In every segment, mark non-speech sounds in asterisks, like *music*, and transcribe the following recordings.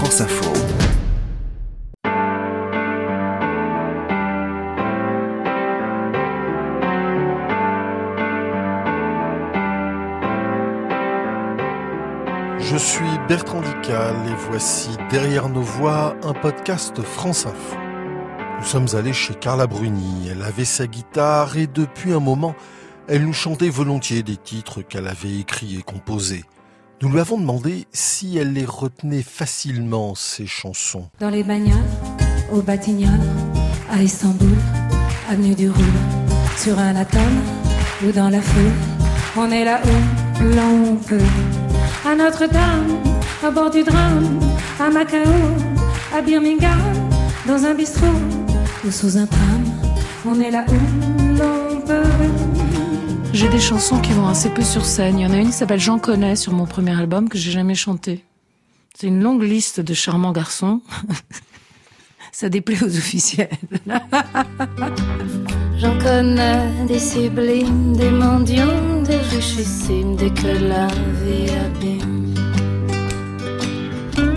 France Info. Je suis Bertrand Dical et voici Derrière nos voix un podcast France Info. Nous sommes allés chez Carla Bruni. Elle avait sa guitare et depuis un moment, elle nous chantait volontiers des titres qu'elle avait écrits et composés. Nous lui avons demandé si elle les retenait facilement, ces chansons. Dans les bagnoles, au Batignolles, à Istanbul, avenue du Roule, sur un atome ou dans la foule, on est là où l'on peut. À Notre-Dame, à bord du drame, à Macao, à Birmingham, dans un bistrot ou sous un tram, on est là où l'on peut. J'ai des chansons qui vont assez peu sur scène. Il y en a une qui s'appelle J'en connais sur mon premier album que j'ai jamais chanté. C'est une longue liste de charmants garçons. *laughs* Ça déplaît aux officiels. J'en connais des sublimes, des mendiants, des richissimes, dès que la vie abîme.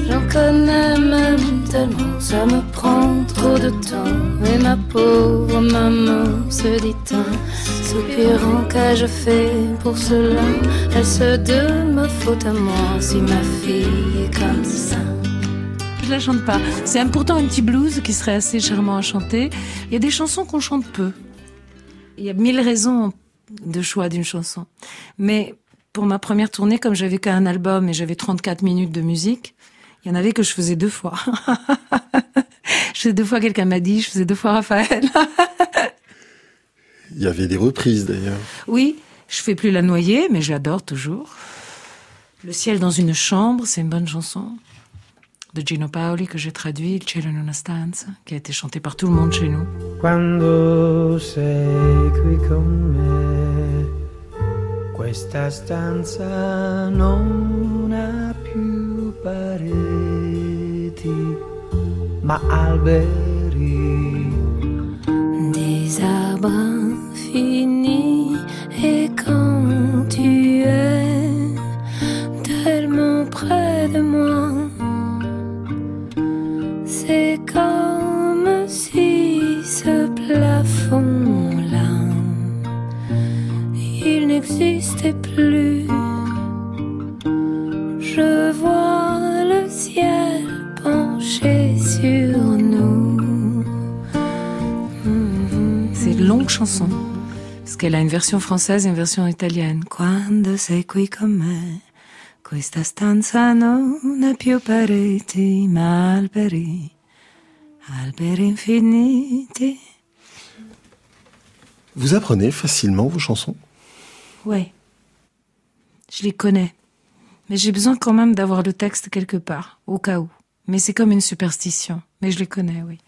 J'en connais même tellement, ça me prend trop de temps. Et ma pauvre maman se soupirant qu'ai-je fait pour cela? Elle se de ma faute à ma fille comme ça. Je la chante pas. C'est pourtant un petit blues qui serait assez charmant à chanter. Il y a des chansons qu'on chante peu. Il y a mille raisons de choix d'une chanson. Mais pour ma première tournée, comme j'avais qu'un album et j'avais 34 minutes de musique, il y en avait que je faisais deux fois. *laughs* je faisais deux fois quelqu'un m'a dit, je faisais deux fois Raphaël. Il y avait des reprises d'ailleurs. Oui, je fais plus la noyée, mais j'adore toujours. Le ciel dans une chambre, c'est une bonne chanson de Gino Paoli que j'ai traduit, Il cielo in una stanza, qui a été chanté par tout le monde chez nous. Quando sei qui con me, questa stanza non ha più alberi. Des arbres finis et quand tu es tellement près de moi, c'est comme si ce plafond-là, il n'existait plus. Chanson. Parce qu'elle a une version française et une version italienne. Quando sei qui con me, questa stanza non ha più pareti, ma alberi, alberi infiniti. Vous apprenez facilement vos chansons? Ouais. Je les connais. Mais j'ai besoin quand même d'avoir le texte quelque part, au cas où. Mais c'est comme une superstition. Mais je les connais, oui.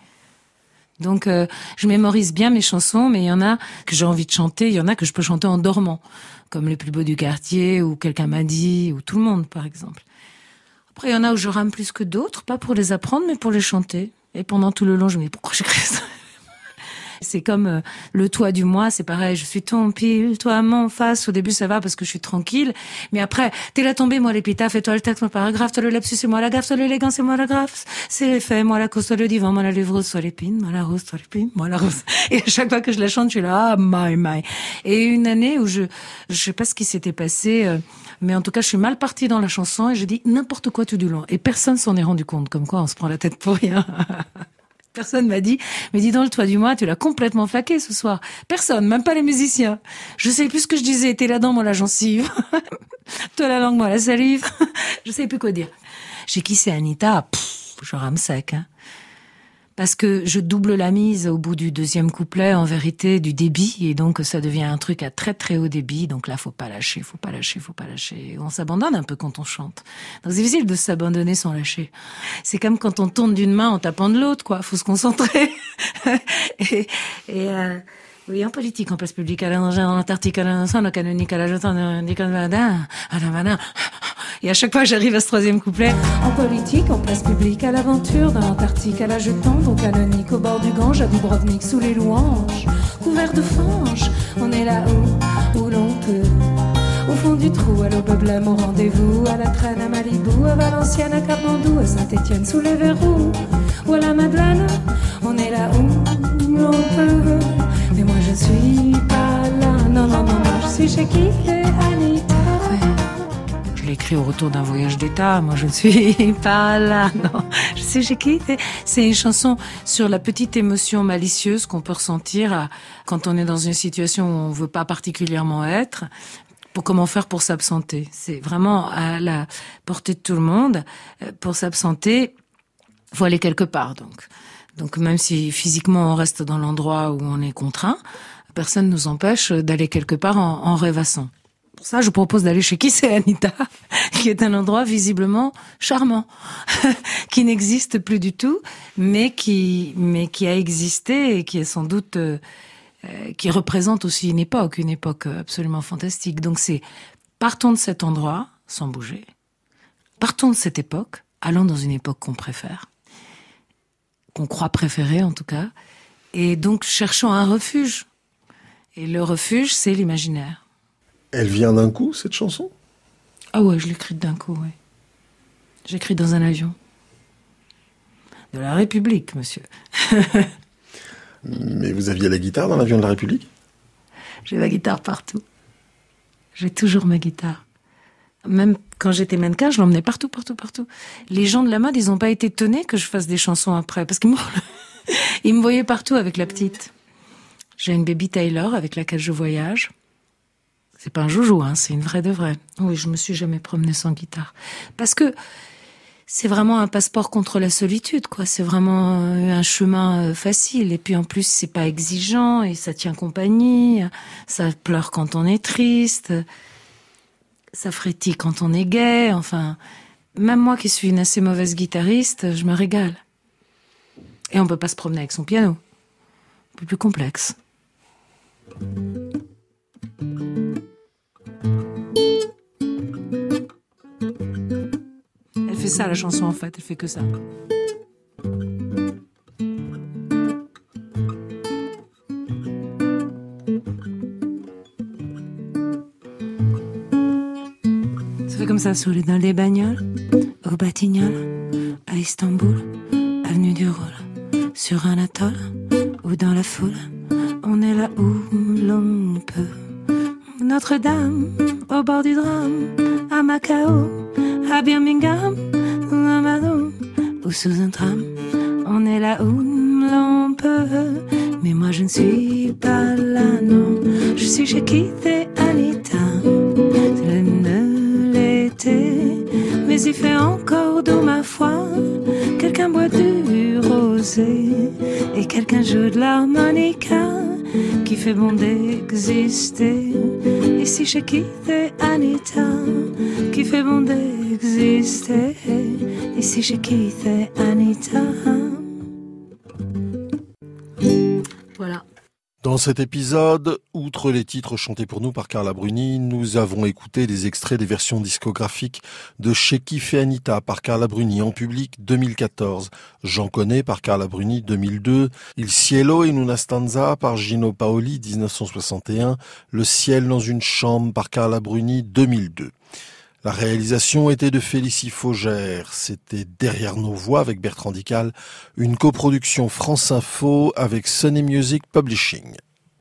Donc, euh, je mémorise bien mes chansons, mais il y en a que j'ai envie de chanter, il y en a que je peux chanter en dormant, comme Les plus beaux du quartier, ou Quelqu'un m'a dit, ou Tout le monde, par exemple. Après, il y en a où je rame plus que d'autres, pas pour les apprendre, mais pour les chanter. Et pendant tout le long, je me dis, pourquoi j'écris ça? C'est comme euh, le toit du mois, c'est pareil. Je suis ton pile, toi mon face. Au début, ça va parce que je suis tranquille. Mais après, t'es la tombée, moi l'épitaphe, et toi le texte, moi le paragraphe, toi le lapsus, c'est moi la gaffe, toi l'élégance, c'est moi la graphe. C'est les faits, moi la cause, toi le divan, moi la lèvre, toi l'épine, moi la rose, toi l'épine, moi la rose. *laughs* Et à chaque fois que je la chante, je suis là, ah, my, my. Et une année où je, je sais pas ce qui s'était passé, euh, mais en tout cas, je suis mal partie dans la chanson et je dis n'importe quoi tout du long. Et personne s'en est rendu compte, comme quoi on se prend la tête pour rien. *laughs* Personne m'a dit, mais dis donc, le toit du mois, tu l'as complètement flaqué ce soir. Personne, même pas les musiciens. Je sais plus ce que je disais. T'es la dent, moi la gencive. *laughs* Toi la langue, moi la salive. *laughs* je sais plus quoi dire. J'ai quitté Anita, pff, je rame sec. Hein. Parce que je double la mise au bout du deuxième couplet, en vérité, du débit, et donc ça devient un truc à très très haut débit. Donc là, faut pas lâcher, faut pas lâcher, faut pas lâcher. On s'abandonne un peu quand on chante. Donc c'est difficile de s'abandonner sans lâcher. C'est comme quand on tourne d'une main en tapant de l'autre, quoi. Faut se concentrer. et, et euh, oui, en politique, en place publique, à l'Antarctique, à l'Antarctique, canonique, à la et à chaque fois, j'arrive à ce troisième couplet. En politique, en place publique, à l'aventure, dans l'Antarctique, à la jetante, au canonique, au bord du Gange, à Dubrovnik, sous les louanges, couvert de fange, on est là-haut, où l'on peut. Où fond du trou, à l'Aubeblème au rendez-vous, à la traîne à Malibu, à Valenciennes, à Capandou, à Saint-Étienne sous les verrous, ou à la Madeleine, écrit au retour d'un voyage d'État. Moi, je ne suis *laughs* pas là. Non, je sais j'ai qui. C'est une chanson sur la petite émotion malicieuse qu'on peut ressentir à- quand on est dans une situation où on veut pas particulièrement être. Pour comment faire pour s'absenter. C'est vraiment à la portée de tout le monde. Euh, Pour s'absenter, faut aller quelque part. Donc, donc même si physiquement on reste dans l'endroit où on est contraint, personne nous empêche d'aller quelque part en rêvassant. Pour ça, je propose d'aller chez qui c'est Anita, *laughs* qui est un endroit visiblement charmant, *laughs* qui n'existe plus du tout, mais qui, mais qui a existé et qui est sans doute, euh, euh, qui représente aussi une époque, une époque absolument fantastique. Donc c'est, partons de cet endroit, sans bouger. Partons de cette époque, allons dans une époque qu'on préfère, qu'on croit préférer en tout cas, et donc cherchons un refuge. Et le refuge, c'est l'imaginaire. Elle vient d'un coup, cette chanson? Ah ouais, je l'écris d'un coup, ouais. J'écris dans un avion. De la République, monsieur. Mais vous aviez la guitare dans l'avion de la République? J'ai ma guitare partout. J'ai toujours ma guitare. Même quand j'étais mannequin, je l'emmenais partout, partout, partout. Les gens de la mode, ils n'ont pas été étonnés que je fasse des chansons après, parce qu'ils me, *laughs* ils me voyaient partout avec la petite. J'ai une baby Taylor avec laquelle je voyage. C'est pas un joujou, hein, c'est une vraie de vraie. Oui, je me suis jamais promenée sans guitare. Parce que c'est vraiment un passeport contre la solitude, quoi. C'est vraiment euh, un chemin euh, facile. Et puis en plus, c'est pas exigeant et ça tient compagnie. Ça pleure quand on est triste. Ça frétille quand on est gai. Enfin, même moi qui suis une assez mauvaise guitariste, je me régale. Et on peut pas se promener avec son piano. Un peu plus complexe. Fait ça, la chanson, en fait. Elle fait que ça. Ça fait comme ça, sous les dans les bagnoles, au Batignolles, à Istanbul, avenue du Rôle, sur un atoll ou dans la foule. On est là où l'on peut. Notre-Dame, au bord du drame, à Macao, à Birmingham, ou sous un tram. On est là où l'on peut. Mais moi je ne suis pas là, non. Je suis chez Keith et Anita. C'est l'été, mais il fait encore d'eau, ma foi. Quelqu'un boit du rosé et quelqu'un joue de l'harmonica qui fait bon d'exister. Ici chez Keith et Anita, qui fait bon d'exister. Et Anita. Voilà. Dans cet épisode, outre les titres chantés pour nous par Carla Bruni, nous avons écouté des extraits des versions discographiques de Chez qui fait Anita par Carla Bruni en public 2014, J'en connais par Carla Bruni 2002, Il cielo in una stanza par Gino Paoli 1961, Le ciel dans une chambre par Carla Bruni 2002. La réalisation était de Félicie Faugère. C'était Derrière nos voix avec Bertrand Dical, une coproduction France Info avec Sony Music Publishing.